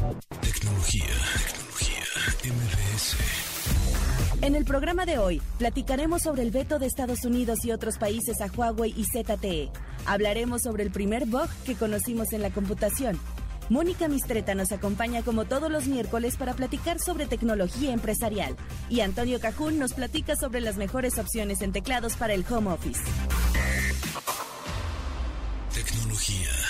Tecnología, tecnología, MBS. En el programa de hoy, platicaremos sobre el veto de Estados Unidos y otros países a Huawei y ZTE. Hablaremos sobre el primer bug que conocimos en la computación. Mónica Mistreta nos acompaña como todos los miércoles para platicar sobre tecnología empresarial. Y Antonio Cajún nos platica sobre las mejores opciones en teclados para el home office. Tecnología.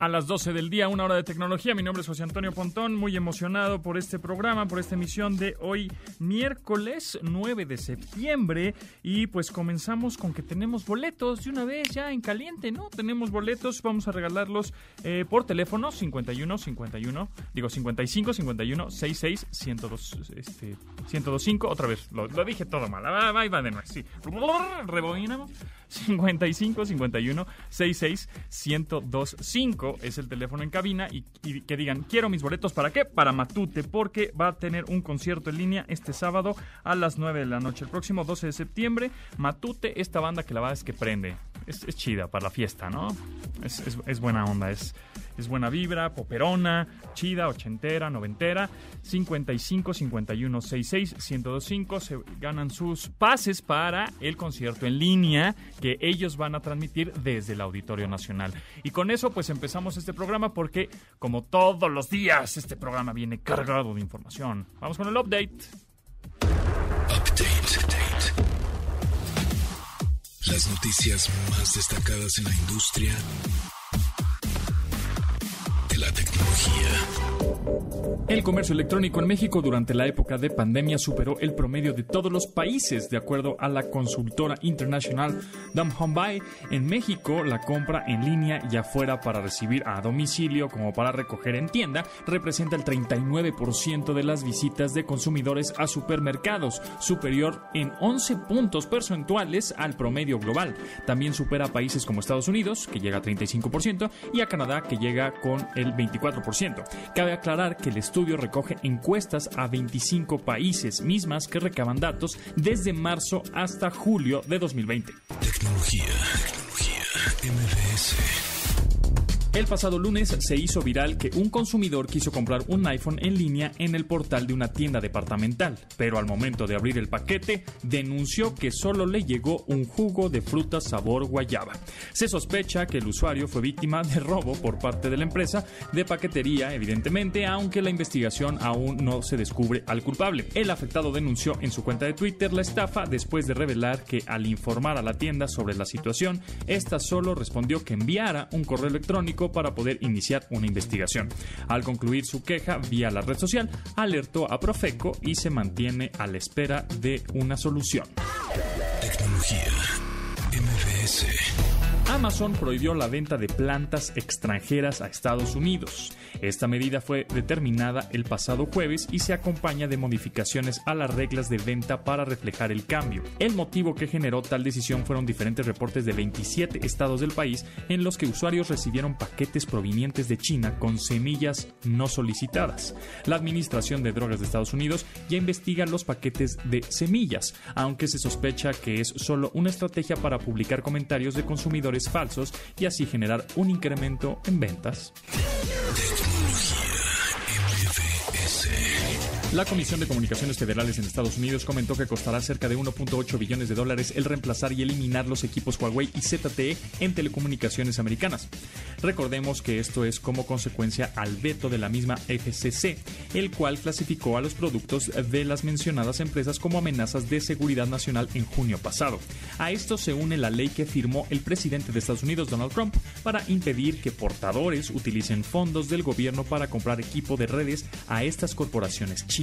A las 12 del día, una hora de tecnología. Mi nombre es José Antonio Pontón, muy emocionado por este programa, por esta emisión de hoy, miércoles 9 de septiembre. Y pues comenzamos con que tenemos boletos de una vez ya en caliente, ¿no? Tenemos boletos, vamos a regalarlos eh, por teléfono 51 51, digo 55 51 66 102, este, 1025. Otra vez, lo, dije todo mal. Va, va, va de nuevo, sí. Rebobinamos. 55 51 66 1025 es el teléfono en cabina y, que digan, quiero mis boletos para qué? Para Matute, porque va a tener un concierto en línea este sábado a las 9 de la noche. El próximo 12 de septiembre, Matute, esta banda que la verdad es que prende. Es, chida para la fiesta, ¿no? Es, es buena onda, es, es buena vibra, poperona, chida, ochentera, noventera. 55 51 66 1025 se ganan sus pases para el concierto en línea que ellos van a transmitir desde el Auditorio Nacional. Y con eso pues empezamos este programa porque como todos los días este programa viene cargado de información. Vamos con el update. Update. update. Las noticias más destacadas en la industria la tecnología. El comercio electrónico en México durante la época de pandemia superó el promedio de todos los países, de acuerdo a la consultora internacional Dumbhomeby. En México, la compra en línea y afuera para recibir a domicilio como para recoger en tienda representa el 39% de las visitas de consumidores a supermercados, superior en 11 puntos porcentuales al promedio global. También supera a países como Estados Unidos, que llega a 35%, y a Canadá, que llega con el 24%. Cabe aclarar que el estudio recoge encuestas a 25 países, mismas que recaban datos desde marzo hasta julio de 2020. Tecnología, tecnología, MBS. El pasado lunes se hizo viral que un consumidor quiso comprar un iPhone en línea en el portal de una tienda departamental, pero al momento de abrir el paquete denunció que solo le llegó un jugo de fruta sabor guayaba. Se sospecha que el usuario fue víctima de robo por parte de la empresa de paquetería, evidentemente, aunque la investigación aún no se descubre al culpable. El afectado denunció en su cuenta de Twitter la estafa después de revelar que al informar a la tienda sobre la situación, esta solo respondió que enviara un correo electrónico para poder iniciar una investigación. Al concluir su queja vía la red social, alertó a Profeco y se mantiene a la espera de una solución. Tecnología. MBS. Amazon prohibió la venta de plantas extranjeras a Estados Unidos. Esta medida fue determinada el pasado jueves y se acompaña de modificaciones a las reglas de venta para reflejar el cambio. El motivo que generó tal decisión fueron diferentes reportes de 27 estados del país en los que usuarios recibieron paquetes provenientes de China con semillas no solicitadas. La Administración de Drogas de Estados Unidos ya investiga los paquetes de semillas, aunque se sospecha que es solo una estrategia para publicar comentarios de consumidores falsos y así generar un incremento en ventas. Tech La Comisión de Comunicaciones Federales en Estados Unidos comentó que costará cerca de 1.8 billones de dólares el reemplazar y eliminar los equipos Huawei y ZTE en telecomunicaciones americanas. Recordemos que esto es como consecuencia al veto de la misma FCC, el cual clasificó a los productos de las mencionadas empresas como amenazas de seguridad nacional en junio pasado. A esto se une la ley que firmó el presidente de Estados Unidos, Donald Trump, para impedir que portadores utilicen fondos del gobierno para comprar equipo de redes a estas corporaciones chinas.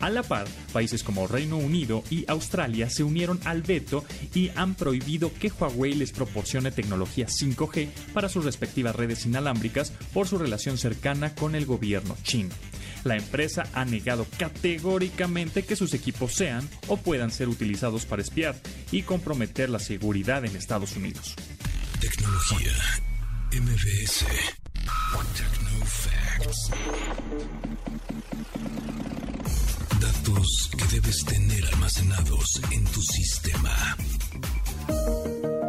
A la par, países como Reino Unido y Australia se unieron al veto y han prohibido que Huawei les proporcione tecnología 5G para sus respectivas redes inalámbricas por su relación cercana con el gobierno chino. La empresa ha negado categóricamente que sus equipos sean o puedan ser utilizados para espiar y comprometer la seguridad en Estados Unidos. Tecnología MBS. Que debes tener almacenados en tu sistema.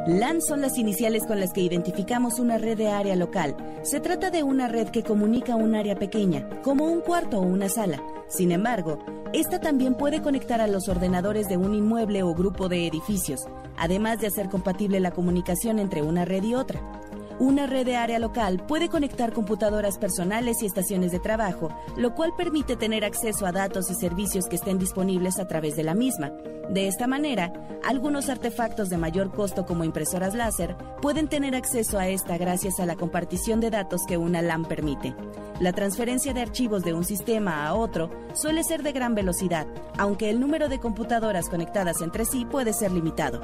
LAN son las iniciales con las que identificamos una red de área local. Se trata de una red que comunica un área pequeña, como un cuarto o una sala. Sin embargo, esta también puede conectar a los ordenadores de un inmueble o grupo de edificios, además de hacer compatible la comunicación entre una red y otra. Una red de área local puede conectar computadoras personales y estaciones de trabajo, lo cual permite tener acceso a datos y servicios que estén disponibles a través de la misma. De esta manera, algunos artefactos de mayor costo como impresoras láser pueden tener acceso a esta gracias a la compartición de datos que una LAN permite. La transferencia de archivos de un sistema a otro suele ser de gran velocidad, aunque el número de computadoras conectadas entre sí puede ser limitado.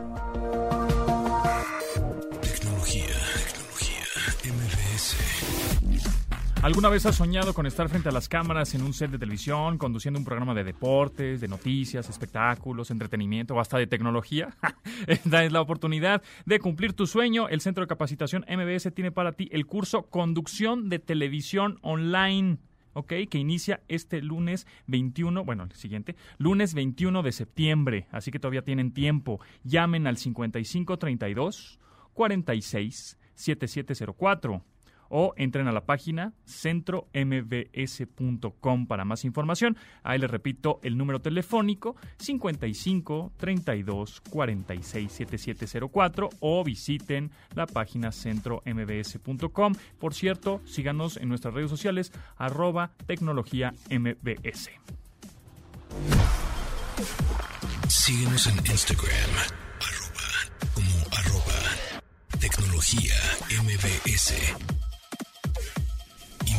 ¿Alguna vez has soñado con estar frente a las cámaras en un set de televisión, conduciendo un programa de deportes, de noticias, espectáculos, entretenimiento o hasta de tecnología? Esta es la oportunidad de cumplir tu sueño. El Centro de Capacitación MBS tiene para ti el curso Conducción de Televisión Online. ¿ok? Que inicia este lunes 21, bueno, el siguiente, lunes 21 de septiembre, así que todavía tienen tiempo. Llamen al 5532 46 7704 o entren a la página centrombs.com para más información. Ahí les repito el número telefónico 55 32 46 7704 o visiten la página centrombs.com. Por cierto, síganos en nuestras redes sociales arroba tecnología mbs. Síguenos en Instagram como arroba tecnología mbs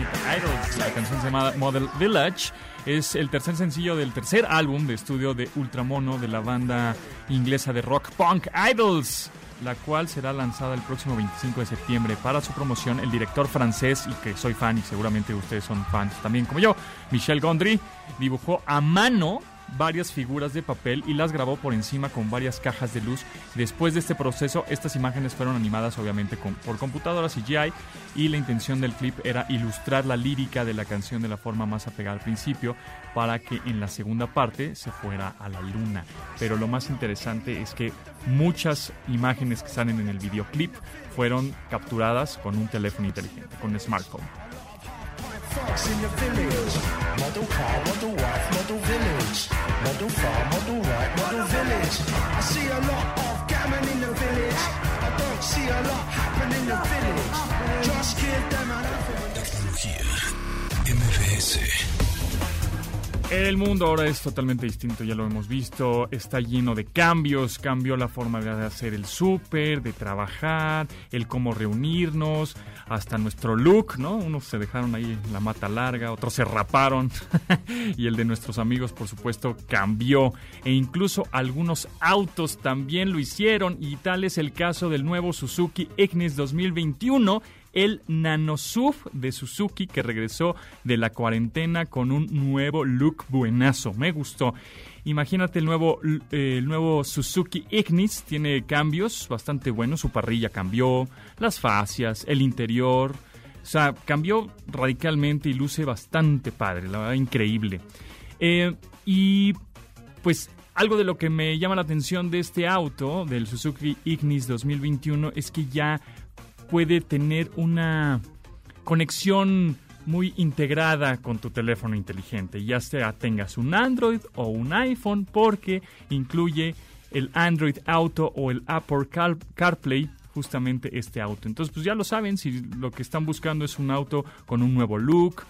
Idols, la canción se llama Model Village. Es el tercer sencillo del tercer álbum de estudio de Ultramono de la banda inglesa de rock punk Idols, la cual será lanzada el próximo 25 de septiembre. Para su promoción, el director francés, y que soy fan y seguramente ustedes son fans también como yo, Michel Gondry, dibujó a mano varias figuras de papel y las grabó por encima con varias cajas de luz. Después de este proceso, estas imágenes fueron animadas obviamente por computadora CGI y la intención del clip era ilustrar la lírica de la canción de la forma más apegada al principio para que en la segunda parte se fuera a la luna. Pero lo más interesante es que muchas imágenes que salen en el videoclip fueron capturadas con un teléfono inteligente, con un smartphone. in the village. Model car, model wife, model village. Model farm, model wife, model village. I see a lot of gammon in the village. I don't see a lot happen in the village. Just give them an Tecnología. MVS. El mundo ahora es totalmente distinto, ya lo hemos visto, está lleno de cambios, cambió la forma de hacer el súper, de trabajar, el cómo reunirnos, hasta nuestro look, ¿no? Unos se dejaron ahí la mata larga, otros se raparon. Y el de nuestros amigos, por supuesto, cambió. E incluso algunos autos también lo hicieron. Y tal es el caso del nuevo Suzuki Ignis 2021 el NanoSUV de Suzuki que regresó de la cuarentena con un nuevo look buenazo. Me gustó. Imagínate el nuevo, eh, el nuevo Suzuki Ignis, tiene cambios bastante buenos, su parrilla cambió, las fascias, el interior, o sea, cambió radicalmente y luce bastante padre, la verdad, increíble. Eh, y pues algo de lo que me llama la atención de este auto, del Suzuki Ignis 2021, es que ya puede tener una conexión muy integrada con tu teléfono inteligente, ya sea tengas un Android o un iPhone, porque incluye el Android Auto o el Apple CarPlay justamente este auto. Entonces, pues ya lo saben, si lo que están buscando es un auto con un nuevo look,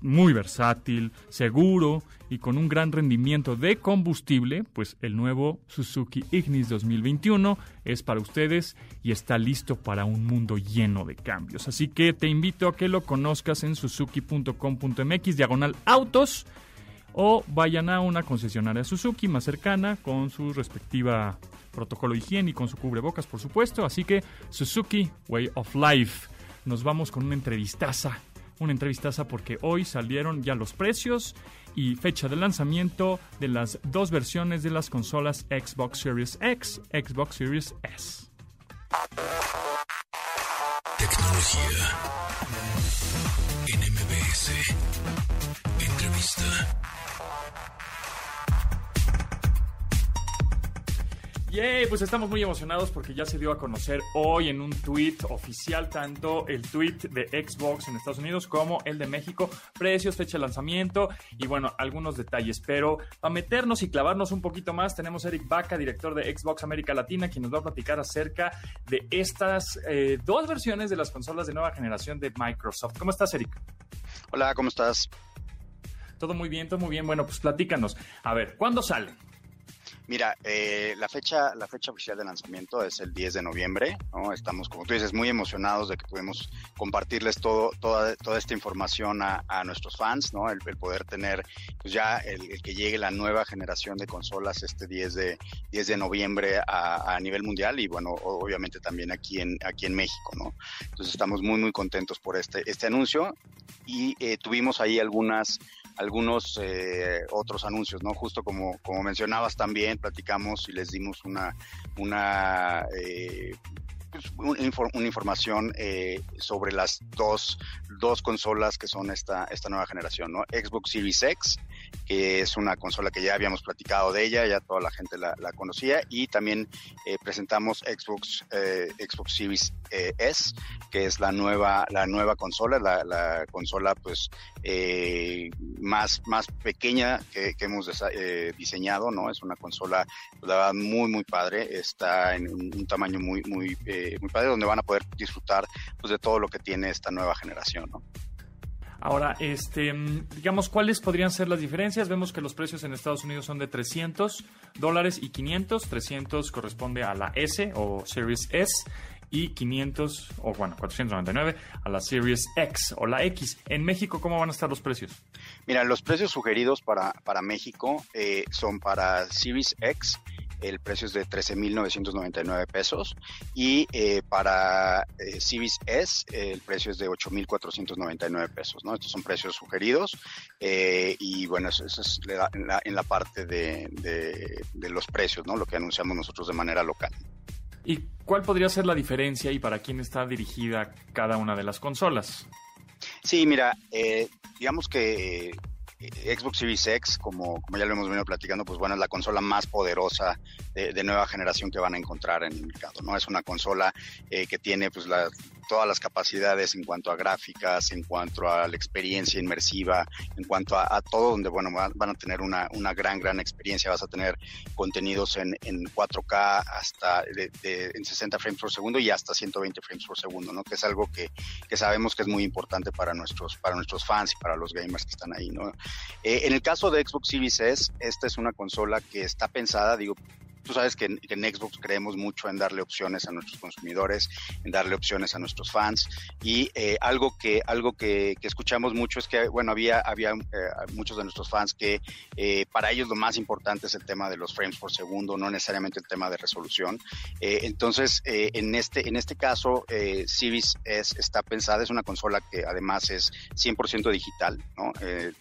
muy versátil, seguro y con un gran rendimiento de combustible, pues el nuevo Suzuki Ignis 2021 es para ustedes y está listo para un mundo lleno de cambios. Así que te invito a que lo conozcas en suzuki.com.mx diagonal autos o vayan a una concesionaria Suzuki más cercana con su respectiva protocolo higiénico, con su cubrebocas por supuesto. Así que Suzuki Way of Life. Nos vamos con una entrevistaza una entrevistaza porque hoy salieron ya los precios y fecha de lanzamiento de las dos versiones de las consolas Xbox Series X, Xbox Series S. Tecnología en Entrevista. Yay, pues estamos muy emocionados porque ya se dio a conocer hoy en un tweet oficial tanto el tweet de Xbox en Estados Unidos como el de México, precios, fecha de lanzamiento y bueno, algunos detalles. Pero para meternos y clavarnos un poquito más, tenemos a Eric Baca, director de Xbox América Latina, quien nos va a platicar acerca de estas eh, dos versiones de las consolas de nueva generación de Microsoft. ¿Cómo estás, Eric? Hola, ¿cómo estás? Todo muy bien, todo muy bien. Bueno, pues platícanos. A ver, ¿cuándo salen? Mira, eh, la fecha la fecha oficial de lanzamiento es el 10 de noviembre. ¿no? Estamos, como tú dices, muy emocionados de que podemos compartirles todo, toda, toda esta información a, nuestros fans, ¿no? El, poder tener pues ya el, que llegue la nueva generación de consolas este 10 de, 10 de noviembre a, a, nivel mundial y bueno, obviamente también aquí en, aquí en México, ¿no? Entonces estamos muy, muy contentos por este, este anuncio y eh, tuvimos ahí algunas algunos eh, otros anuncios, ¿no? Justo como, como mencionabas también, platicamos y les dimos una, una eh, pues, una información eh, sobre las dos, dos consolas que son esta, esta nueva generación, ¿no? Xbox Series X que es una consola que ya habíamos platicado de ella, ya toda la gente la, conocía, y también eh, presentamos Xbox, eh, Xbox Series eh, S, que es la nueva, la nueva consola, la, consola pues más, más pequeña que, hemos diseñado, ¿no? Es una consola, pues, la verdad, muy, muy padre, está en un, tamaño muy, muy, muy padre, donde van a poder disfrutar pues de todo lo que tiene esta nueva generación. Ahora, este, digamos, ¿cuáles podrían ser las diferencias? Vemos que los precios en Estados Unidos son de 300 dólares y 500. 300 corresponde a la S o Series S y 500, o bueno, 499 a la Series X o la X. En México, ¿cómo van a estar los precios? Mira, los precios sugeridos para, para México eh, son para Series X el precio es de 13.999 pesos y eh, para eh, Series S el precio es de 8.499 pesos, ¿no? Estos son precios sugeridos eh, y bueno, eso, es en la, parte de, de, los precios, ¿no? Lo que anunciamos nosotros de manera local. ¿Y cuál podría ser la diferencia y para quién está dirigida cada una de las consolas? Sí, mira, digamos que Xbox Series X, como, como ya lo hemos venido platicando, pues bueno, es la consola más poderosa de, nueva generación que van a encontrar en el mercado, ¿no? Es una consola eh, que tiene pues la, todas las capacidades en cuanto a gráficas, en cuanto a la experiencia inmersiva, en cuanto a, todo, donde, bueno, van, a tener una, una, gran, gran experiencia. Vas a tener contenidos en, en 4K hasta en 60 frames por segundo y hasta 120 frames por segundo, ¿no? Que es algo que, que sabemos que es muy importante para nuestros, para nuestros fans y para los gamers que están ahí, ¿no? Eh, en el caso de Xbox Series S, esta es una consola que está pensada, digo, Tú sabes que en, Xbox creemos mucho en darle opciones a nuestros consumidores, en darle opciones a nuestros fans y eh, algo que algo que, escuchamos mucho es que bueno había había eh, muchos de nuestros fans que eh, para ellos lo más importante es el tema de los frames por segundo, no necesariamente el tema de resolución. entonces en este en este caso Series S está pensada es una consola que además es 100% digital, ¿no?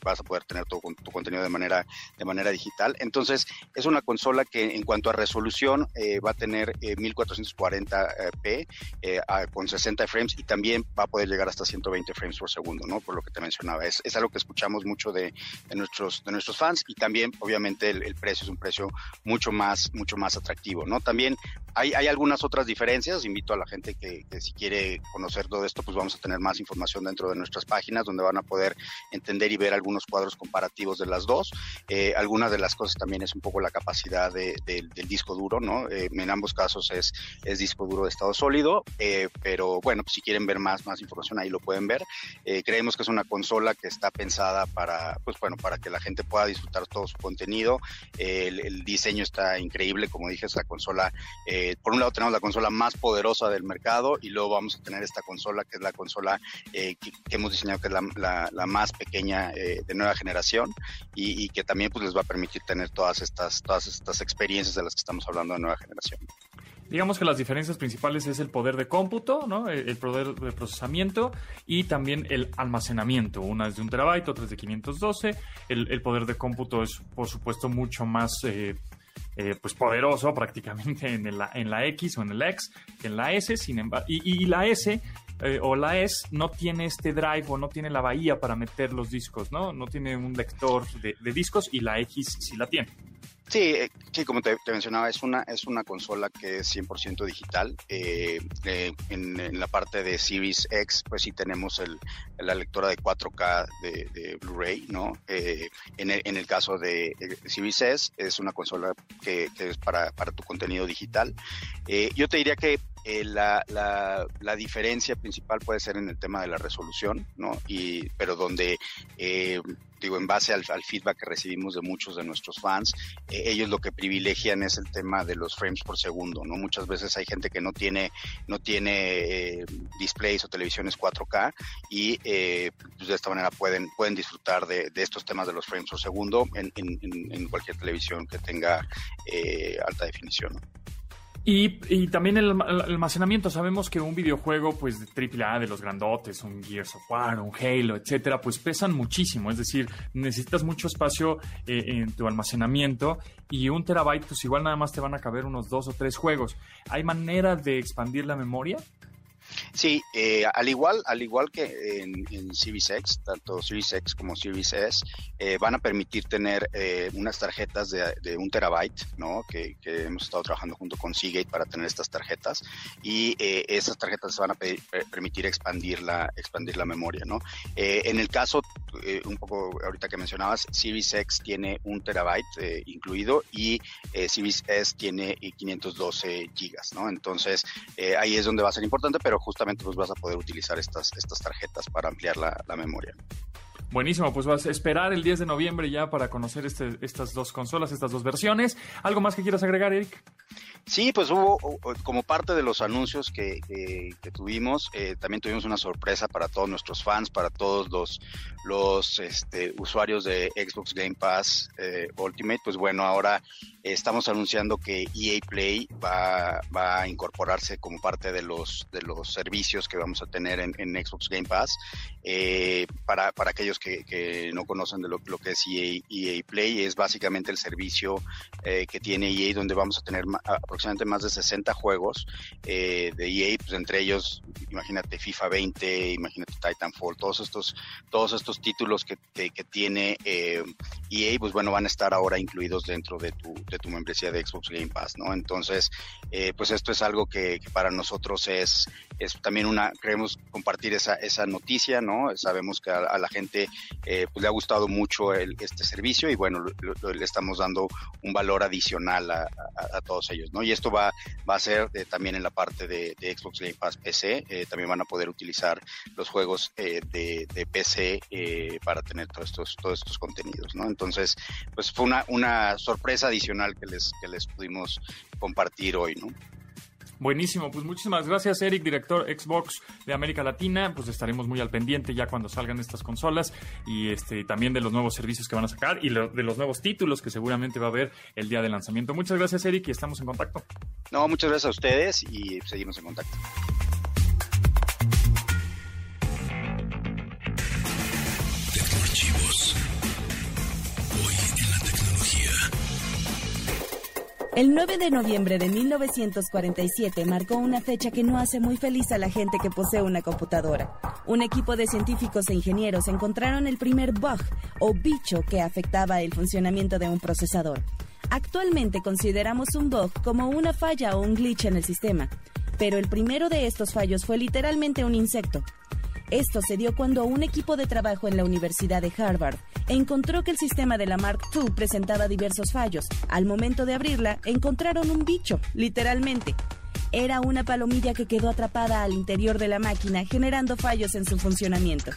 vas a poder tener tu, tu contenido de manera de manera digital. Entonces es una consola que en cuanto resolución eh, va a tener 1440p eh, eh, con 60 frames y también va a poder llegar hasta 120 frames por segundo, ¿no? Por lo que te mencionaba. Es, es algo que escuchamos mucho de, nuestros, de nuestros fans y también, obviamente, el, precio es un precio mucho más, mucho más atractivo, ¿no? También hay, hay algunas otras diferencias. Invito a la gente que, si quiere conocer todo esto, pues vamos a tener más información dentro de nuestras páginas donde van a poder entender y ver algunos cuadros comparativos de las dos. algunas de las cosas también es un poco la capacidad de, de del disco duro, ¿no? en ambos casos es, es disco duro de estado sólido, pero bueno, pues si quieren ver más, más información ahí lo pueden ver. creemos que es una consola que está pensada para, pues bueno, para que la gente pueda disfrutar todo su contenido. El, el diseño está increíble, como dije, es la consola, por un lado tenemos la consola más poderosa del mercado y luego vamos a tener esta consola que es la consola que, hemos diseñado que es la, la, más pequeña de nueva generación y, y, que también pues les va a permitir tener todas estas, todas estas experiencias de las estamos hablando de nueva generación. Digamos que las diferencias principales es el poder de cómputo, ¿no? el poder de procesamiento y también el almacenamiento. Una es de un terabyte, otra es de 512. El, el poder de cómputo es, por supuesto, mucho más eh, eh, pues poderoso prácticamente en la, en la X o en el X que en la S. Sin embargo, y, la S eh, o la S no tiene este drive o no tiene la bahía para meter los discos, ¿no? No tiene un lector de discos y la X sí la tiene. Sí, eh, sí, como te, mencionaba, es una, es una consola que es 100% digital. Eh, eh, en, la parte de Series X, pues sí tenemos el, la lectora de 4K de, Blu-ray, ¿no? en, el, en el caso de Series S, es una consola que, es para, para tu contenido digital. yo te diría que la, la, la, diferencia principal puede ser en el tema de la resolución, ¿no? Y, pero donde digo, en base al, feedback que recibimos de muchos de nuestros fans, eh, ellos lo que privilegian es el tema de los frames por segundo, ¿no? Muchas veces hay gente que no tiene, no tiene eh, displays o televisiones 4K y eh, pues de esta manera pueden, pueden disfrutar de, estos temas de los frames por segundo en, en, cualquier televisión que tenga alta definición. Y, también el, almacenamiento. Sabemos que un videojuego, pues, de AAA, de los grandotes, un Gears of War, un Halo, etcétera, pues pesan muchísimo. Es decir, necesitas mucho espacio eh, en tu almacenamiento y un terabyte, pues igual nada más te van a caber unos dos o tres juegos. ¿Hay manera de expandir la memoria? Sí, eh, al igual al igual que en, en X, tanto Series como Series S, eh, van a permitir tener eh, unas tarjetas de, un terabyte, ¿no? Que, hemos estado trabajando junto con Seagate para tener estas tarjetas y esas tarjetas van a permitir expandir la expandir la memoria, ¿no? en el caso un poco ahorita que mencionabas, Series tiene un terabyte incluido y Series S tiene 512 gigas, ¿no? Entonces ahí es donde va a ser importante, pero justamente pues vas a poder utilizar estas, estas tarjetas para ampliar la, memoria. Buenísimo, pues vas a esperar el 10 de noviembre ya para conocer este, estas dos consolas, estas dos versiones. ¿Algo más que quieras agregar, Eric? Sí, pues hubo, como parte de los anuncios que, tuvimos, eh, también tuvimos una sorpresa para todos nuestros fans, para todos los, los este, usuarios de Xbox Game Pass eh, Ultimate. Pues bueno, ahora estamos anunciando que EA Play va, va, a incorporarse como parte de los, de los servicios que vamos a tener en, Xbox Game Pass. Eh, para, para aquellos que, que no conocen de lo, lo, que es EA, EA, Play, es básicamente el servicio eh, que tiene EA donde vamos a tener aproximadamente más de 60 juegos eh, de EA, pues entre ellos, imagínate FIFA 20, imagínate Titanfall, todos estos, todos estos títulos que, que, que tiene EA, e pues bueno, van a estar ahora incluidos dentro de tu de tu membresía de Xbox Game Pass, ¿no? Entonces, eh, pues esto es algo que, para nosotros es, es también una, queremos compartir esa, esa noticia, ¿no? Sabemos que a, la gente eh, pues le ha gustado mucho el, este servicio y bueno, le estamos dando un valor adicional a, todos ellos, ¿no? Y esto va, va a ser eh, también en la parte de, Xbox Game Pass PC, también van a poder utilizar los juegos de, de, PC para tener todos estos, todos estos contenidos, ¿no? Entonces, pues fue una, una sorpresa adicional que les, que les pudimos compartir hoy, ¿no? Buenísimo, pues muchísimas gracias Eric, director Xbox de América Latina, pues estaremos muy al pendiente ya cuando salgan estas consolas y este también de los nuevos servicios que van a sacar y de los nuevos títulos que seguramente va a haber el día de lanzamiento. Muchas gracias Eric y estamos en contacto. No, muchas gracias a ustedes y seguimos en contacto. El 9 de noviembre de 1947 marcó una fecha que no hace muy feliz a la gente que posee una computadora. Un equipo de científicos e ingenieros encontraron el primer bug o bicho que afectaba el funcionamiento de un procesador. Actualmente consideramos un bug como una falla o un glitch en el sistema, pero el primero de estos fallos fue literalmente un insecto. Esto se dio cuando un equipo de trabajo en la Universidad de Harvard encontró que el sistema de la Mark II presentaba diversos fallos. Al momento de abrirla, encontraron un bicho, literalmente. Era una palomilla que quedó atrapada al interior de la máquina, generando fallos en su funcionamiento.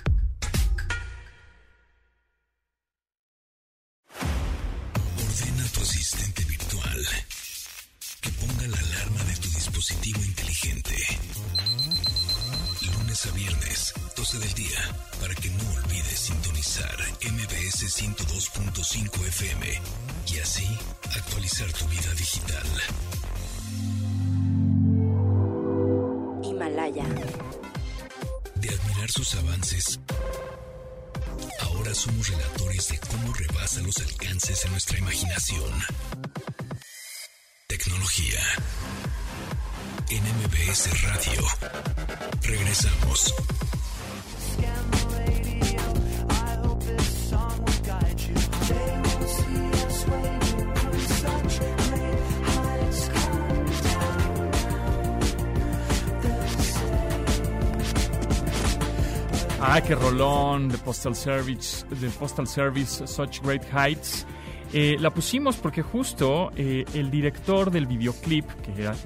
Postal Service, de Postal Service, Such Great Heights. Eh, la pusimos porque justo eh, el director del videoclip, que era,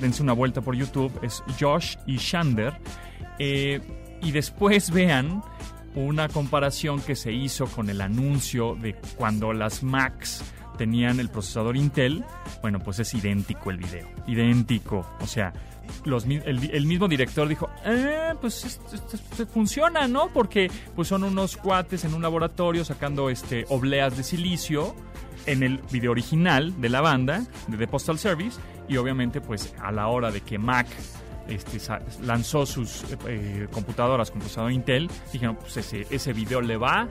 dense una vuelta por YouTube, es Josh y Shander. Eh, y después vean una comparación que se hizo con el anuncio de cuando las Macs tenían el procesador Intel. Bueno, pues es idéntico el video, idéntico. O sea, el, mismo director dijo, "Eh, pues esto- funciona, ¿no? Porque pues son unos cuates en un laboratorio sacando este obleas de silicio en el video original de la banda, de The Postal Service, y obviamente pues a la hora de que Mac este, lanzó sus eh, computadoras con procesador Intel, dijeron, pues ese, ese video le va,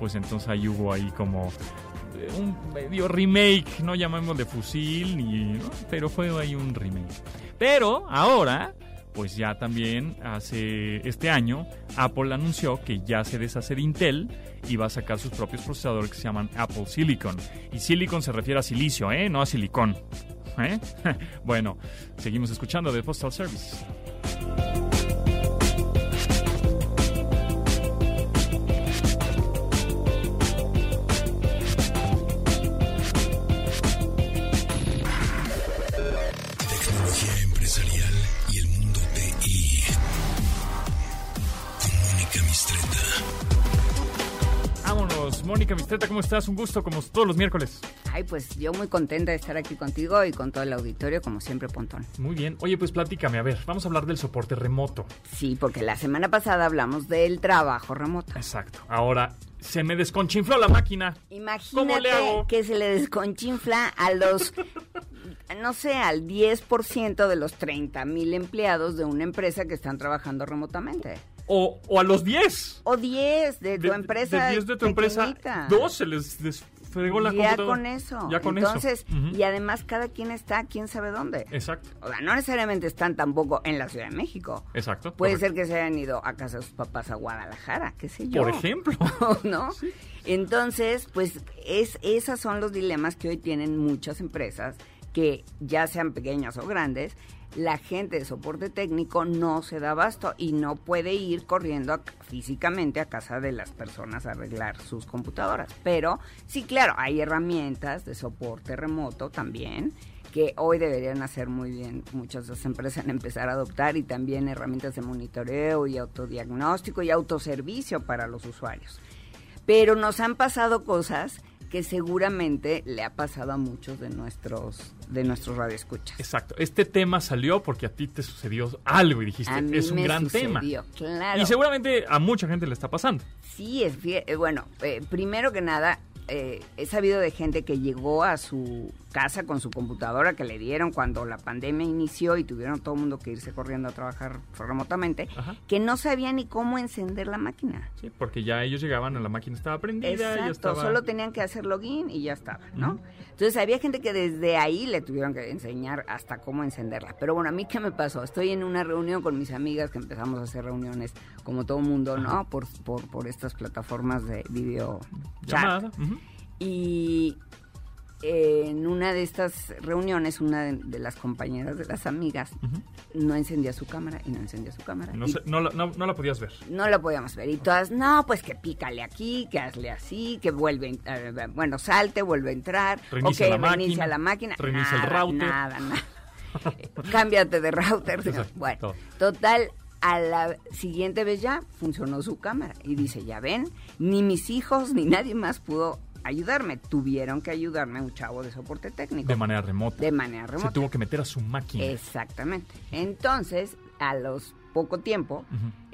pues entonces ahí hubo ahí como un medio remake, no llamemos de fusil, ni, pero fue ahí un remake. Pero ahora, pues ya también hace este año, Apple anunció que ya se deshace de Intel y va a sacar sus propios procesadores que se llaman Apple Silicon. Y Silicon se refiere a silicio, ¿eh? No a silicón. ¿Eh? bueno, seguimos escuchando de Postal Service. Mónica Mistreta, ¿cómo estás? Un gusto, como todos los miércoles. Ay, pues yo muy contenta de estar aquí contigo y con todo el auditorio, como siempre, Pontón. Muy bien. Oye, pues platícame, a ver, vamos a hablar del soporte remoto. Sí, porque la semana pasada hablamos del trabajo remoto. Exacto. Ahora, se me desconchinfló la máquina. ¿Cómo le Imagínate hago? que se le desconchinfla a los, no sé, al 10% de los 30 mil empleados de una empresa que están trabajando remotamente. O, o a los 10. O 10 de tu De- empresa. De 10 de tu empresa, dos se les desfregó la ya computadora. con eso. Ya con Entonces, eso. Ujú. y además cada quien está, quién sabe dónde. Exacto, O sea, no necesariamente están tampoco en la Ciudad de México. exacto. Puede correcto. ser que se hayan ido a casa de sus papás a Guadalajara, qué sé yo. Por ejemplo. ¿No? Entonces, pues es, esos son los dilemas que hoy tienen muchas empresas, que ya sean pequeñas o grandes, la gente de soporte técnico no se da abasto y no puede ir corriendo físicamente a casa de las personas a arreglar sus computadoras. Pero sí, claro, hay herramientas de soporte remoto también que hoy deberían hacer muy bien muchas de las empresas en empezar a adoptar y también herramientas de monitoreo y autodiagnóstico y autoservicio para los usuarios. Pero nos han pasado cosas que seguramente le ha pasado a muchos de nuestros de nuestros radioescuchas. Exacto. Este tema salió porque a ti te sucedido algo y dijiste, A mí es un me gran tema. sucedió, Claro. Y seguramente a mucha gente le está pasando. Sí, es fie- eh, bueno, eh, primero que nada, eh, he sabido de gente que llegó a su casa con su computadora que le dieron cuando la pandemia inició y tuvieron todo el mundo que irse corriendo a trabajar remotamente, Ajá. que no sabía ni cómo encender la máquina. Sí, porque ya ellos llegaban, la máquina estaba prendida, ya Exacto, estaba... solo tenían que hacer login y ya estaba, ¿no? Entonces había gente que desde ahí le tuvieron que enseñar hasta cómo encenderla. Pero bueno, a mí qué me pasó? Estoy en una reunión con mis amigas que empezamos a hacer reuniones como todo mundo, ¿no? Por, por, por estas plataformas de video chat. Llamada. Y eh, en una de estas reuniones, una de, de las compañeras de las amigas no encendía su cámara y no encendía su cámara. No, sé- no, la- no- no la podías ver. no la podíamos ver. Y todas, no, pues que pícale aquí, que hazle así, que vuelve, eh, bueno, salte, vuelve a entrar. Reinicia ok, la máquina, reinicia la máquina. reinicia el nada, router. Nada, nada. Cámbiate de router. Bueno, total, a la siguiente vez ya funcionó su cámara. Y dice, ya ven, ni mis hijos ni nadie más pudo ayudarme. Tuvieron que ayudarme un chavo de soporte técnico. De manera remota. De manera remota. Se tuvo que meter a su máquina. Exactamente. Entonces, a los poco tiempo.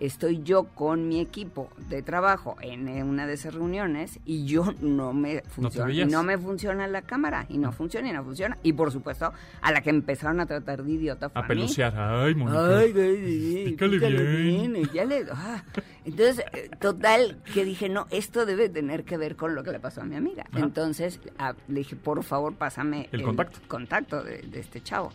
Estoy yo con mi equipo de trabajo en eh, una de esas reuniones y yo no me funciona, y no me funciona la cámara y no funciona y no funciona y por supuesto a la que empezaron a tratar de idiota fue A mí. pelucear. Ay, Mónica. Ay, güey, sí, Pícale bien. y ya le- ah. Entonces, eh, total, que dije, no, esto debe tener que ver con lo que le pasó a mi amiga. Ajá. Entonces, ah, le dije, por favor, pásame El contacto. contacto de, de este chavo.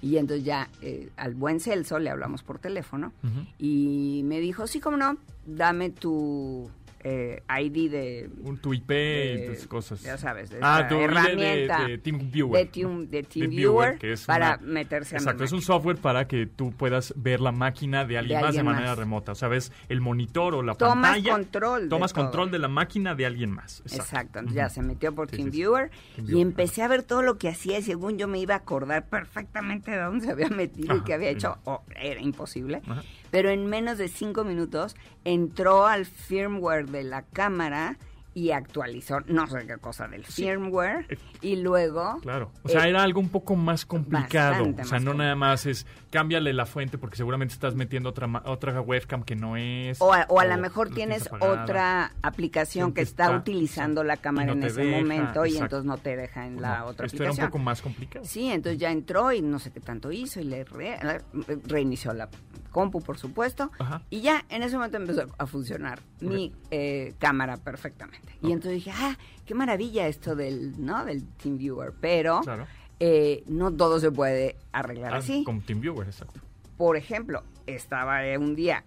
Y entonces ya eh, al buen Celso le hablamos por teléfono Ujú. y me dijo, sí, cómo no, dame tu eh, ID de... Un tu IP de- y tus cosas. Ya sabes, de ah, tu de- herramienta de, TeamViewer. de Team- de TeamViewer que es para una- meterse a mi Exacto, es un software para que tú puedas ver la máquina de alguien más de manera más. remota. O sea, ves el monitor o la Tomas pantalla. control de Tomas todo. control de la máquina de alguien más. Exacto, Ujú. ya se metió por Sí, sí, sí. TeamViewer y empecé a ver todo lo que hacía y según yo me iba a acordar perfectamente de dónde se había metido y qué había hecho. Oh, era imposible. Ajá. Pero en menos de cinco minutos entró al firmware de la cámara y actualizó no sé qué cosa del firmware y luego... Claro. O sea, eh, era algo un poco más complicado. o sea, no complicado. nada más es cámbiale la fuente porque seguramente estás metiendo otra otra webcam que no es. O a, o a lo mejor tienes apagada. otra aplicación que está, está, utilizando sí, la cámara no en ese deja, momento y entonces no te deja en la No, otra esto era un aplicación. poco más complicado. Sí, entonces ya entró y no sé qué tanto hizo y le re- la- reinició la compu, por supuesto. Ajá. Y ya en ese momento empezó a funcionar mi eh, cámara perfectamente. Y entonces dije, ah, qué maravilla esto del, ¿no? Del TeamViewer. Pero Claro. Eh, no todo se puede arreglar Ah, así. Con TeamViewer, exacto. Por ejemplo, estaba eh, un día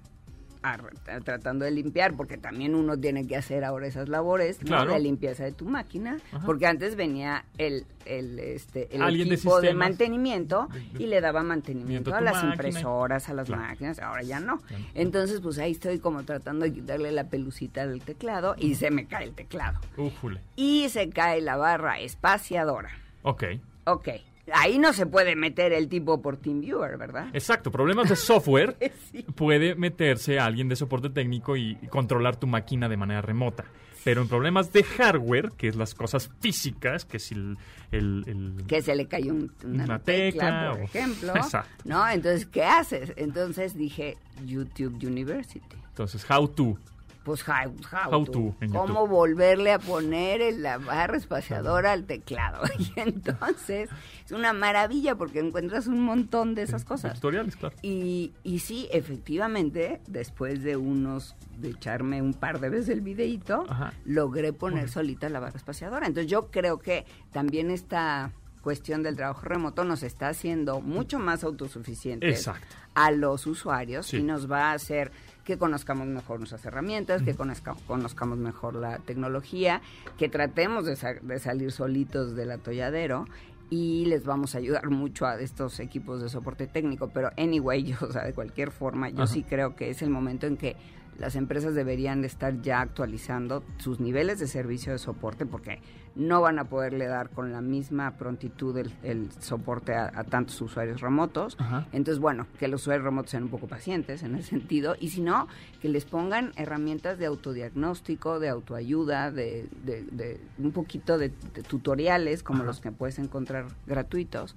tratando de limpiar, porque también uno tiene que hacer ahora esas labores ¿no? Claro. de limpieza de tu máquina, Ajá. porque antes venía el, el, este, el Alguien de equipo de, mantenimiento y le daba mantenimiento Miento a las máquina. impresoras, a las Claro. máquinas, ahora ya no. Entonces, pues ahí estoy como tratando de quitarle la pelucita del teclado y se me cae el teclado. Újule. Y se cae la barra espaciadora. Ok. Ok, ahí no se puede meter el tipo por TeamViewer, ¿verdad? Exacto, problemas de software Sí. puede meterse a alguien de soporte técnico y, y controlar tu máquina de manera remota. Pero en problemas de hardware, que es las cosas físicas, que es el... el- el- que se le cayó un- una, Una tecla, tecla, por o- ejemplo, Exacto. ¿no? Entonces, ¿qué haces? Entonces dije, YouTube University. Entonces, how to. Pues, how, how How to. ¿Cómo volverle a poner en la barra espaciadora al teclado? Y entonces, es una maravilla porque encuentras un montón de esas cosas. Tutoriales, claro. Y, y sí, efectivamente, después de unos, de echarme un par de veces el videíto, logré poner solita la barra espaciadora. Entonces yo creo que también esta cuestión del trabajo remoto nos está haciendo mucho más autosuficientes Exacto. a los usuarios Sí. y nos va a hacer que conozcamos mejor nuestras herramientas, que conozca- conozcamos mejor la tecnología, que tratemos de, sa- de salir solitos del atolladero y les vamos a ayudar mucho a estos equipos de soporte técnico. Pero anyway, yo, o sea, de cualquier forma, yo Ajá. sí creo que es el momento en que las empresas deberían de estar ya actualizando sus niveles de servicio de soporte porque no van a poderle dar con la misma prontitud el, el soporte a, a tantos usuarios remotos. Ajá. Entonces, bueno, que los usuarios remotos sean un poco pacientes en ese sentido y si no, que les pongan herramientas de autodiagnóstico, de autoayuda, de, de- de un poquito de, de tutoriales como Ajá. los que puedes encontrar gratuitos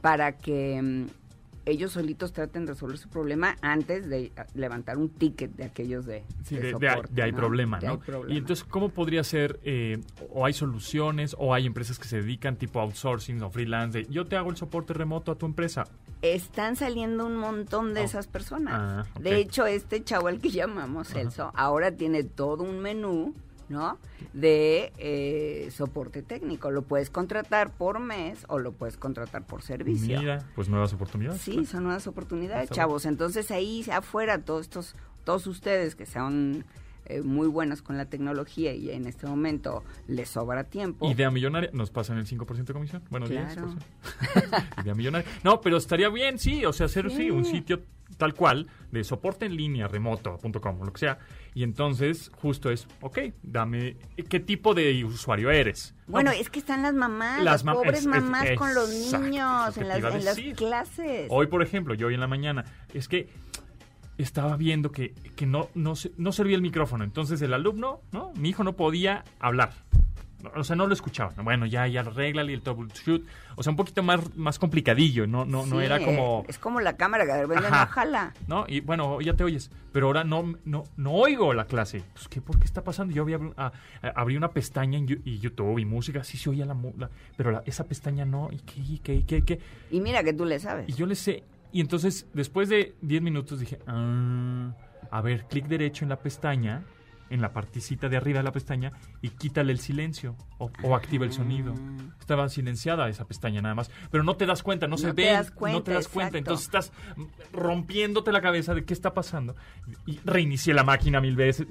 para que mm, ellos solitos traten de resolver su problema antes de ah, levantar un ticket de aquellos de, Sí, de hay- soporte, de hay ¿no? problema, De ¿no? hay problema. Y entonces, ¿cómo podría ser? eh, o hay soluciones, o hay empresas que se dedican tipo outsourcing o freelance. de, yo te hago el soporte remoto a tu empresa. están saliendo un montón de Oh. esas personas. Ah. De hecho, este chavo al que llamamos Celso, ahora tiene todo un menú, ¿no? De eh, soporte técnico. Lo puedes contratar por mes o lo puedes contratar por servicio. Mira, pues nuevas oportunidades. Sí, claro. son nuevas oportunidades, chavos. Entonces ahí afuera, todos estos, todos ustedes que son eh, muy buenos con la tecnología y en este momento les sobra tiempo. Idea millonaria, nos pasan el 5% de comisión. Bueno, Claro. 10%. Idea millonaria. No, pero estaría bien, sí, o sea, hacer sí, un sitio tal cual de soporte en línea, remoto.com o lo que sea. Y entonces, justo es, ok, dame, ¿qué tipo de usuario eres? No, Bueno, pues, es que están las mamás, Las pobres es- es- mamás con los exacto, niños en las, en las clases. Hoy, por ejemplo, yo hoy en la mañana, es que estaba viendo que, que no, no, no servía el micrófono. Entonces el alumno, ¿no? Mi hijo no podía hablar. O sea, no lo escuchaba. Bueno, ya, ya arréglale el troubleshoot. O sea, un poquito más, más complicadillo. No, no, no Sí, era como... Es como la cámara que de repente Ajá. no jala. ¿no? Y bueno, ya te oyes, pero ahora no, no, no oigo la clase. Pues, ¿qué, ¿Por qué está pasando? Yo había, ah, abrí una pestaña en y YouTube y música, sí se oía la, la- pero la- esa pestaña no, ¿y qué, y qué, y qué, y qué? Y mira que tú le sabes. Y yo le sé, y entonces después de 10 minutos dije, ah, a ver, clic derecho en la pestaña, en la particita de arriba de la pestaña, y quítale el silencio o, o activa el sonido. Estaba silenciada esa pestaña nada más, pero no te das cuenta, no, se No te ve, no te das cuenta, entonces estás rompiéndote la cabeza de qué está pasando. Y reinicié la máquina mil veces.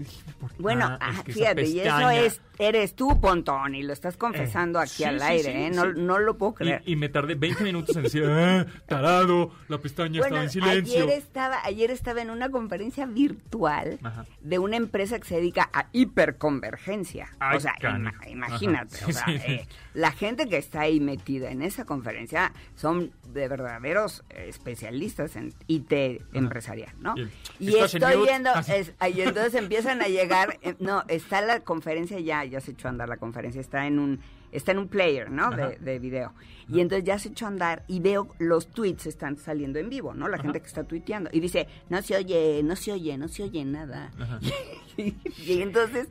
Bueno, Ah, ah, es que esa fíjate, y eso es, eres tú, Pontón, y lo estás confesando Eh, aquí sí, al sí, aire, sí, ¿eh? No, no lo puedo creer. Y, y me tardé 20 minutos en decir, ah, tarado, la pestaña bueno, estaba en silencio. ayer estaba, ayer estaba en una conferencia virtual Ajá. de una empresa que se dedica a hiperconvergencia. Ay, o sea, ima- imagínate, Ajá. o sea, eh, la gente que está ahí metida en esa conferencia son de verdaderos eh, especialistas en IT empresarial, ¿no? Bien. Y ¿Estás en estoy viendo, Ah, es- ahí entonces empiezan a llegar, no, está la conferencia ya, ya se echó a andar la conferencia, está en un, está en un player, ¿no? De, de video. Y entonces ya se echó a andar y veo los tweets están saliendo en vivo, ¿no? La gente que está tuiteando. Y dice, no se oye, no se oye, no se oye nada. Y, y entonces,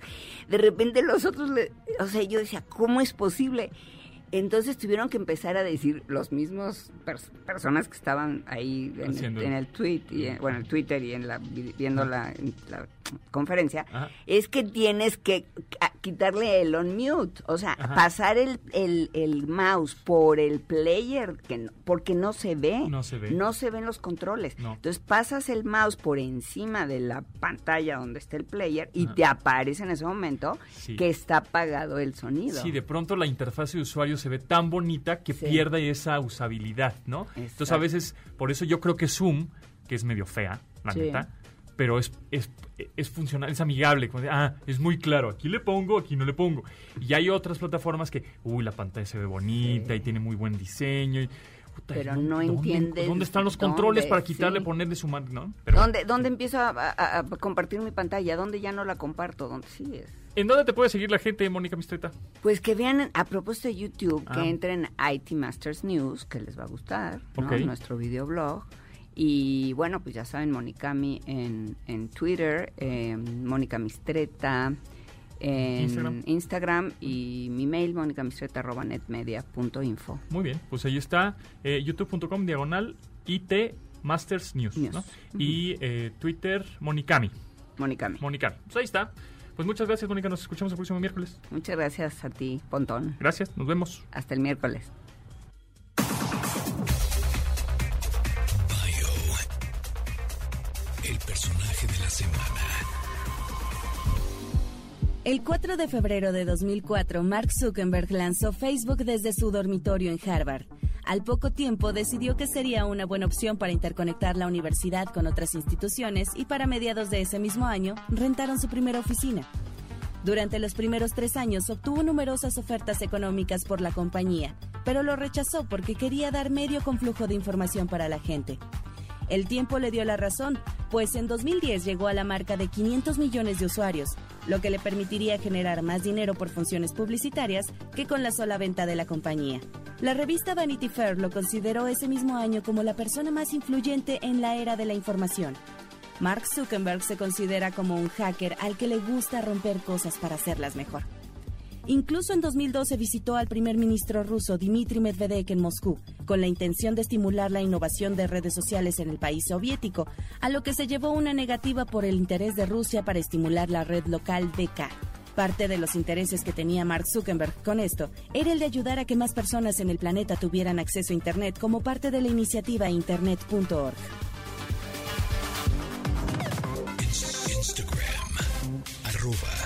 de repente los otros, le- o sea, yo decía, ¿cómo es posible? Entonces tuvieron que empezar a decir los mismos pers- personas que estaban ahí en, Haciendo. en el tweet y en- bueno, el Twitter y en la vi- viendo la, en la conferencia, Ajá. es que tienes que quitarle el on mute, o sea, Ajá. pasar el, el, el mouse por el player que no- porque no se ve, No se ve. no se ven los controles. No. Entonces pasas el mouse por encima de la pantalla donde está el player y Ajá. te aparece en ese momento Sí. que está apagado el sonido. Sí, de pronto la interfaz de usuario se ve tan bonita que Sí. pierde esa usabilidad, ¿no? Entonces a veces, por eso yo creo que Zoom, que es medio fea, la Sí. neta, pero es, es, es funcional, es amigable. como de, ah, es muy claro, aquí le pongo, aquí no le pongo. Y hay otras plataformas que, uy, la pantalla se ve bonita y tiene muy buen diseño. y, puta, Pero ¿dónde- no dónde- entiendes ¿Dónde están los controles para quitarle, sí. ponerle su mano? ¿no? Pero- ¿Dónde, dónde empiezo a, a- a compartir mi pantalla? ¿Dónde ya no la comparto? ¿Dónde sigues? ¿En dónde te puede seguir la gente, Mónica Mistreta? Pues que vean, a propósito de YouTube, Ah. que entren a IT Masters News, que les va a gustar, ¿no? Ok. nuestro videoblog. Y bueno, pues ya saben, Monicami en, en Twitter, eh, Mónica Mistreta en Instagram. Instagram. y mi mail, monicamistreta.netmedia.info. Muy bien, pues ahí está eh, youtube.com diagonal IT Masters News, News. ¿no? Y eh, Twitter Monicami. Monicami. Monicami. Pues ahí está. Pues muchas gracias, Mónica. Nos escuchamos el próximo miércoles. Muchas gracias a ti, Pontón. Gracias, nos vemos. Hasta el miércoles. El 4 de febrero de 2004, Mark Zuckerberg lanzó Facebook desde su dormitorio en Harvard. Al poco tiempo decidió que sería una buena opción para interconectar la universidad con otras instituciones y para mediados de ese mismo año rentaron su primera oficina. Durante los primeros tres años obtuvo numerosas ofertas económicas por la compañía, pero lo rechazó porque quería dar medio con flujo de información para la gente. El tiempo le dio la razón, pues en 2010 llegó a la marca de 500 millones de usuarios, lo que le permitiría generar más dinero por funciones publicitarias que con la sola venta de la compañía. La revista Vanity Fair lo consideró ese mismo año como la persona más influyente en la era de la información. Mark Zuckerberg se considera como un hacker al que le gusta romper cosas para hacerlas mejor. Incluso en 2012 visitó al primer ministro ruso Dmitry Medvedev en Moscú, con la intención de estimular la innovación de redes sociales en el país soviético, a lo que se llevó una negativa por el interés de Rusia para estimular la red local BK. Parte de los intereses que tenía Mark Zuckerberg con esto era el de ayudar a que más personas en el planeta tuvieran acceso a Internet como parte de la iniciativa Internet.org. Instagram. Arroba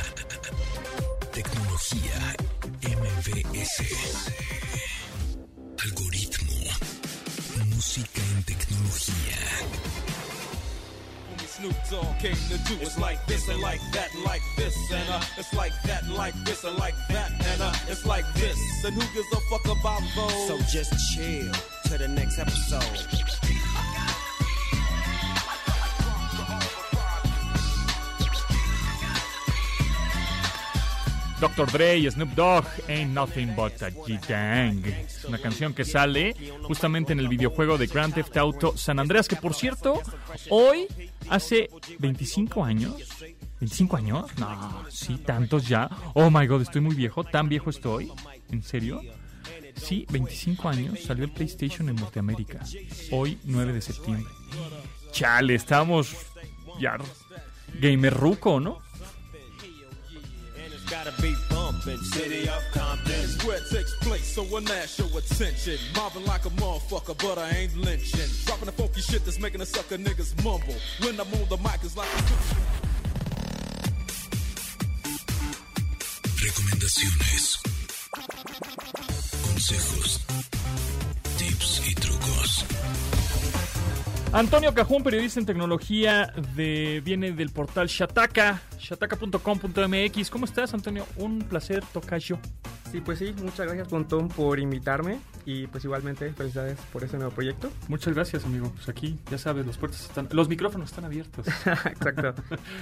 MBS. Algoritmo. Música en tecnología. Snoop Dogg came to do it's like this and like that and like this and uh it's like that and like this and like that and uh it's like this and who gives a fuck about those So just chill to the next episode. Dr. Dre y Snoop Dogg, Ain't Nothing But a G-Dang. Una canción que sale justamente en el videojuego de Grand Theft Auto San Andreas, que por cierto, hoy, hace 25 años, ¿25 años? No, sí, tantos ya. Oh my god, estoy muy viejo, tan viejo estoy. ¿En serio? Sí, 25 años salió el PlayStation en Norteamérica. Hoy, 9 de septiembre. Chale, estamos ya gamer ruco, ¿no? And it's gotta be bumpin' city of Compton where it takes place so when that show attention mobbing like a motherfucker but I ain't lynching dropping the funky shit that's making the sucker niggas mumble when I'm on the mic it's like Recomendaciones. Consejos. Tips y trucos. Antonio Cajún, periodista en tecnología, de, viene del portal Shataka, shataka.com.mx. ¿Cómo estás, Antonio? Un placer, tocayo. Sí, pues sí, muchas gracias Pontón por invitarme y pues igualmente felicidades por ese nuevo proyecto. Muchas gracias, amigo. Pues aquí, ya sabes, los puertas están, los micrófonos están abiertos. Exacto.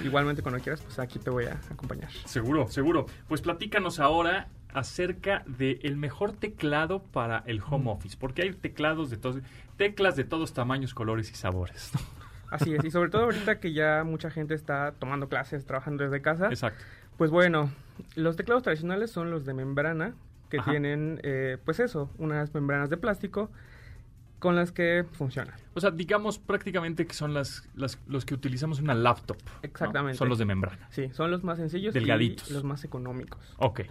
igualmente cuando quieras, pues aquí te voy a acompañar. seguro, seguro. Pues platícanos ahora acerca del mejor teclado para el home office, porque hay teclados de todos, teclas de todos tamaños, colores y sabores. ¿no? Así es, y sobre todo ahorita que ya mucha gente está tomando clases, trabajando desde casa, Exacto. pues bueno, los teclados tradicionales son los de membrana, que Ajá. tienen, eh, pues eso, unas membranas de plástico con las que funcionan. O sea, digamos prácticamente que son las, las- los que utilizamos en una laptop. ¿no? Exactamente. Son los de membrana. Sí, son los más sencillos Delgaditos. y los más económicos. Ok.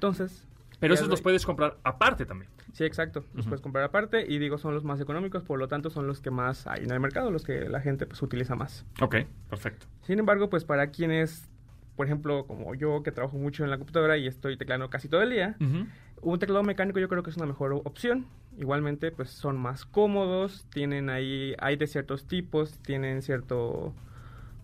Entonces... Pero esos los puedes comprar aparte también. Sí, exacto. Los puedes comprar aparte y digo, son los más económicos, por lo tanto son los que más hay en el mercado, los que la gente pues utiliza más. Ok, perfecto. Sin embargo, pues para quienes, por ejemplo, como yo que trabajo mucho en la computadora y estoy teclando casi todo el día, un teclado mecánico yo creo que es una mejor opción. Igualmente, pues son más cómodos, tienen ahí, hay de ciertos tipos, tienen cierto,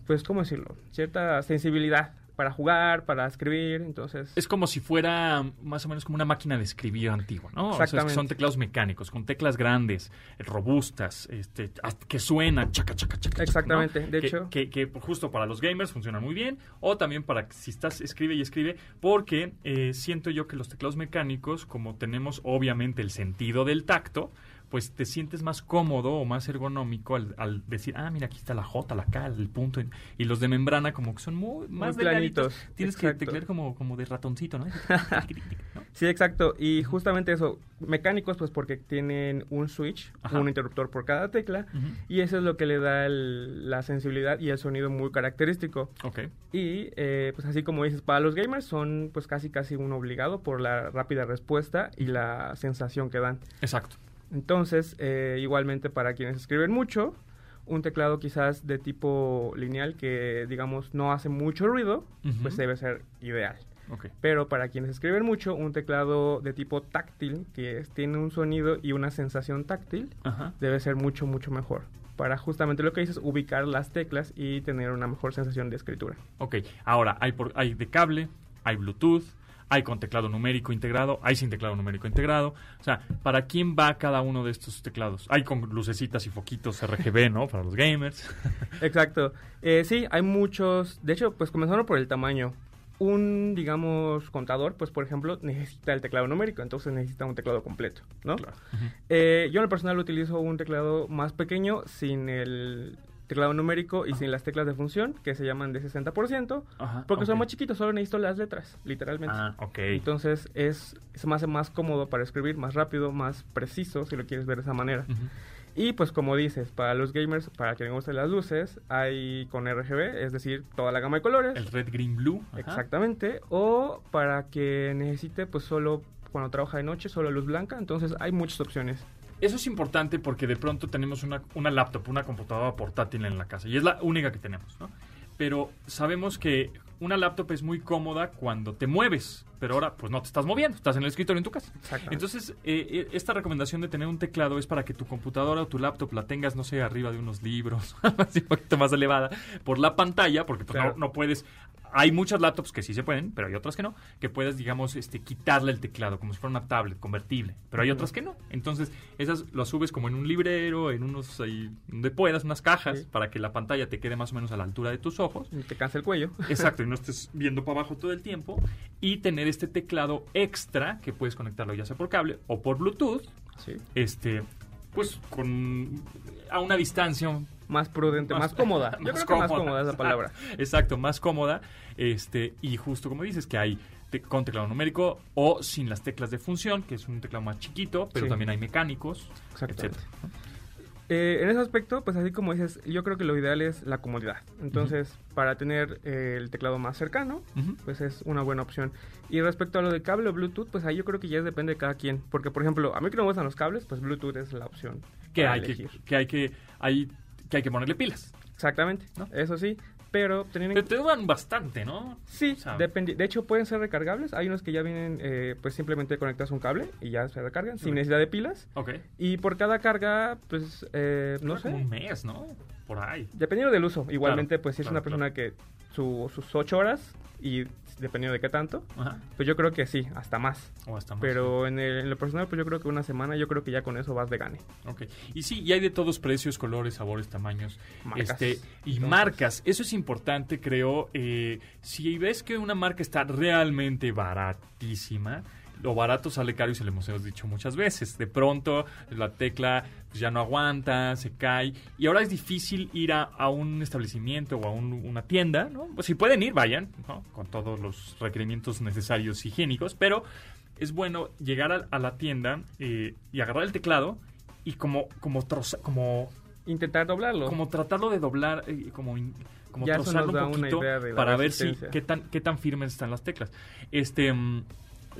pues, ¿cómo decirlo? Cierta sensibilidad para jugar, para escribir, entonces... Es como si fuera más o menos como una máquina de escribir antigua, ¿no? O sea, es que Exactamente. son teclados mecánicos, con teclas grandes, eh, robustas, este, que suenan, chaca, chaca, chaca. Exactamente, ¿no? de Que- hecho- Que, que justo para los gamers funcionan muy bien, o también para si estás, escribe y escribe, porque eh, siento yo que los teclados mecánicos, como tenemos obviamente el sentido del tacto, pues te sientes más cómodo o más ergonómico al, al decir, ah, mira, aquí está la J, la K, el punto. Y los de membrana como que son muy más Muy planitos, Tienes que teclear como, como de ratoncito, ¿no? ¿no? Sí, exacto. Y justamente eso, mecánicos, pues porque tienen un switch, Ajá. un interruptor por cada tecla, y eso es lo que le da el- la sensibilidad y el sonido muy característico. Ok. Y eh, pues así como dices, para los gamers son pues casi casi un obligado por la rápida respuesta y la sensación que dan. Exacto. Entonces, eh, igualmente para quienes escriben mucho, un teclado quizás de tipo lineal que digamos no hace mucho ruido, pues debe ser ideal. Ok. Pero para quienes escriben mucho, un teclado de tipo táctil, que es- tiene un sonido y una sensación táctil, Ajá. debe ser mucho, mucho mejor. Para justamente lo que dices, ubicar las teclas y tener una mejor sensación de escritura. Ok. Ahora, hay, por, hay de cable, hay Bluetooth, hay con teclado numérico integrado, hay sin teclado numérico integrado. O sea, ¿para quién va cada uno de estos teclados? Hay con lucecitas y foquitos RGB, ¿no? Para los gamers. Exacto. Eh, sí, hay muchos. De hecho, pues comenzando por el tamaño. Un, digamos, contador, pues por ejemplo, necesita el teclado numérico, entonces necesita un teclado completo, ¿no? Claro. Eh, yo en lo personal utilizo un teclado más pequeño, sin el teclado numérico y sin las teclas de función, que se llaman de 60%, Ajá, porque son ok. más chiquitos, solo necesito las letras, literalmente. Ah, ok. Entonces es, se me hace más cómodo para escribir, más rápido, más preciso, si lo quieres ver de esa manera. Ujú. Y pues como dices, para los gamers, para quienes gusten las luces, hay con RGB, es decir, toda la gama de colores. El red, green, blue. Ajá. Exactamente. O para que necesite pues solo cuando trabaja de noche, solo luz blanca. Entonces hay muchas opciones. Eso es importante porque de pronto tenemos una, una laptop, una computadora portátil en la casa y es la única que tenemos, ¿no? pero sabemos que una laptop es muy cómoda cuando te mueves, pero ahora pues no te estás moviendo, estás en el escritorio en tu casa. Entonces, eh, eh, esta recomendación de tener un teclado es para que tu computadora o tu laptop la tengas, no sé, arriba de unos libros, así un poquito más elevada, por la pantalla, porque pues, Claro. no, no puedes... Hay muchas laptops que sí se pueden, pero hay otras que no, que puedes, digamos, este, quitarle el teclado, como si fuera una tablet convertible, pero hay otras que no. Entonces, esas las subes como en un librero, en unos, ahí, donde puedas, unas cajas, Sí. para que la pantalla te quede más o menos a la altura de tus ojos. Y te cansa el cuello. Exacto, y no estés viendo para abajo todo el tiempo. Y tener este teclado extra que puedes conectarlo ya sea por cable o por Bluetooth, Sí. este, pues con a una distancia Más prudente, más, cómoda. Yo creo que más cómoda es la palabra. Exacto, más cómoda. Este, y justo como dices, que hay te- con teclado numérico o sin las teclas de función, que es un teclado más chiquito, pero Sí. también hay mecánicos, etcétera. Eh, en ese aspecto, pues así como dices, yo creo que lo ideal es la comodidad. Entonces, para tener eh, el teclado más cercano, pues es una buena opción. Y respecto a lo de cable o Bluetooth, pues ahí yo creo que ya depende de cada quien. Porque, por ejemplo, a mí que no me gustan los cables, pues Bluetooth es la opción. Que hay que, elegir. que hay que hay que hay que ponerle pilas. Exactamente, ¿No? eso sí. Pero teniendo Te, te duran bastante, ¿no? Sí, O sea, de hecho pueden ser recargables. Hay unos que ya vienen, eh, pues simplemente conectas un cable y ya se recargan sin necesidad de pilas. Ok. Y por cada carga, pues, eh, no sé, como un mes, ¿no? Por ahí. dependiendo del uso. Igualmente, pues si es claro, una persona que su- sus ocho horas y dependiendo de qué tanto, Ajá. pues yo creo que sí, hasta más. O hasta más. Pero en, el- en lo personal, pues yo creo que una semana, yo creo que ya con eso vas de gane. Ok. Y sí, y hay de todos precios, colores, sabores, tamaños. Marcas. Este, y Entonces- marcas. Eso es importante, creo. eh, si ves que una marca está realmente baratísima, lo barato sale caro y se lo hemos dicho muchas veces. De pronto la tecla pues, ya no aguanta, se cae. Y ahora es difícil ir a, a un establecimiento o a un- una tienda, ¿no? Pues, si pueden ir, vayan, ¿no? Con todos los requerimientos necesarios higiénicos. Pero es bueno llegar a, a la tienda eh, y agarrar el teclado y como como troza- como Intentar doblarlo. como tratarlo de doblar eh, como in- como Ya eso trozarlo un una poquito idea de la para ver si qué tan qué tan firmes están las teclas este mm,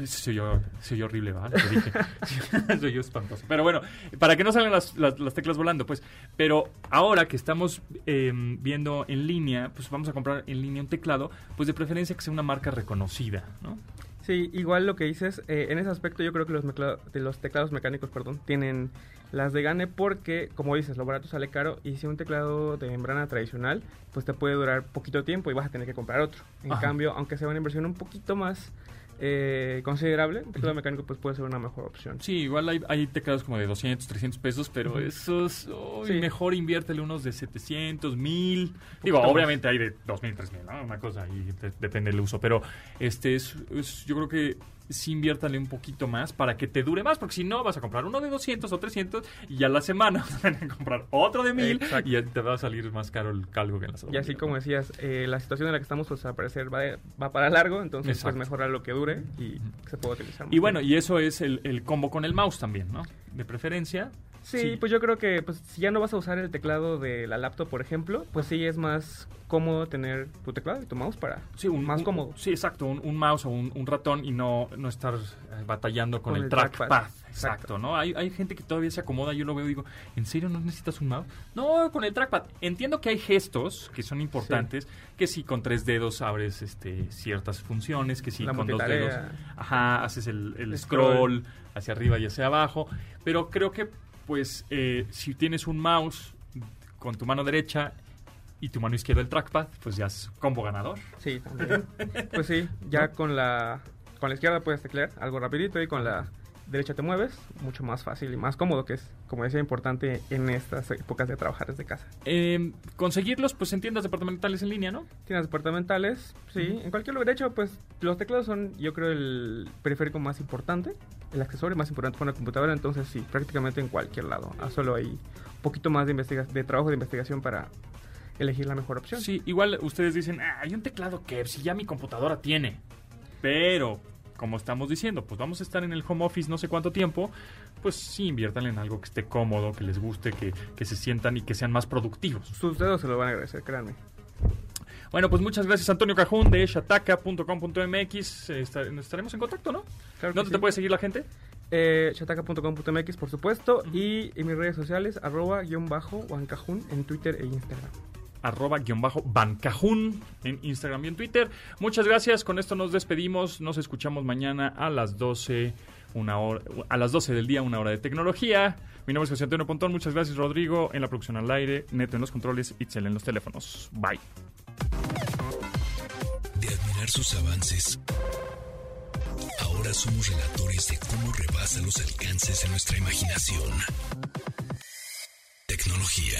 se oyó, se oyó horrible. Lo que dije. se oyó espantoso. Pero bueno, para que no salgan las, las- las teclas volando, pues. Pero ahora que estamos eh, viendo en línea, pues vamos a comprar en línea un teclado, pues de preferencia que sea una marca reconocida, ¿no? Sí, igual lo que dices, eh, en ese aspecto yo creo que los, de los teclados mecánicos, perdón, tienen las de gane porque, como dices, lo barato sale caro y si un teclado de membrana tradicional, pues te puede durar poquito tiempo y vas a tener que comprar otro. En Ajá. cambio, aunque sea una inversión un poquito más eh, considerable, un teclado mecánico pues puede ser una mejor opción. Sí, igual hay, hay teclados como de 200, 300 pesos, pero Ujú. esos, uy, Sí. mejor inviértele unos de 700, 1000. Digo, más. obviamente hay de 2000, 3000, ¿no? Una cosa ahí de- depende del uso, pero este es, es- yo creo que sí inviértale un poquito más para que te dure más, porque si no vas a comprar uno de 200 o 300 y a la semana vas a comprar otro de 1000 Exacto. y te va a salir más caro el calvo que en la Y así como decías, eh, la situación en la que estamos pues al parecer va, va para largo, entonces Exacto. pues mejorar lo que dure y se puede utilizar. Y más bueno, tiempo. y eso es el, el combo con el mouse también, ¿no? De preferencia. Sí, pues yo creo que pues, si ya no vas a usar el teclado de la laptop, por ejemplo, pues sí es más cómodo tener tu teclado y tu mouse para Sí, un, más un- cómodo. Sí, exacto, un, un mouse o un, ratón y no, no estar eh, batallando con, Con el, el trackpad. trackpad, Exacto, exacto. ¿no? Hay, hay gente que todavía se acomoda, yo lo veo y digo, ¿en serio no necesitas un mouse? No, con el trackpad. Entiendo que hay gestos que son importantes, que si con tres dedos abres este, ciertas funciones, que si La con dos dedos ajá, haces el, el Scroll. scroll hacia arriba y hacia abajo, pero creo que pues eh, si tienes un mouse con tu mano derecha y tu mano izquierda el trackpad, pues ya es combo ganador. Sí, también. pues sí, ya con la con la izquierda puedes teclear algo rapidito y con la derecha te mueves, mucho más fácil y más cómodo, que es, como decía, importante en estas épocas de trabajar desde casa. Eh, conseguirlos pues en tiendas departamentales en línea, ¿no? Tiendas departamentales, sí, en cualquier lugar. De hecho, pues los teclados son, yo creo, el periférico más importante, el accesorio más importante para una computadora. Entonces, sí, prácticamente en cualquier lado. Ah, solo hay un poquito más de, investiga de trabajo de investigación para elegir la mejor opción. Sí, igual ustedes dicen, ah, hay un teclado que si ya mi computadora tiene. Pero, como estamos diciendo, pues vamos a estar en el home office no sé cuánto tiempo, pues sí, inviértanle en algo que esté cómodo, que les guste, que, que se sientan y que sean más productivos. Sus dedos se lo van a agradecer, créanme. Bueno, pues muchas gracias Antonio Cajún de shataka.com.mx. Eh, estaremos en contacto, ¿no? Claro ¿Dónde sí. te puede seguir la gente? Eh, shataka.com.mx, por supuesto, y en mis redes sociales, arroba guion bajo Juan Cajún en Twitter e Instagram. Arroba guion bajo bancajún en Instagram y en Twitter. Muchas gracias, con esto nos despedimos, nos escuchamos mañana a las 12, una hora, a las 12 del día, una hora de tecnología. Mi nombre es José Antonio Pontón, muchas gracias Rodrigo en la producción al aire, Neto en los controles, Itzel en los teléfonos. Bye. De admirar sus avances, ahora somos relatores de cómo rebasa los alcances de nuestra imaginación. Tecnología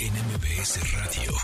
en MBS Radio.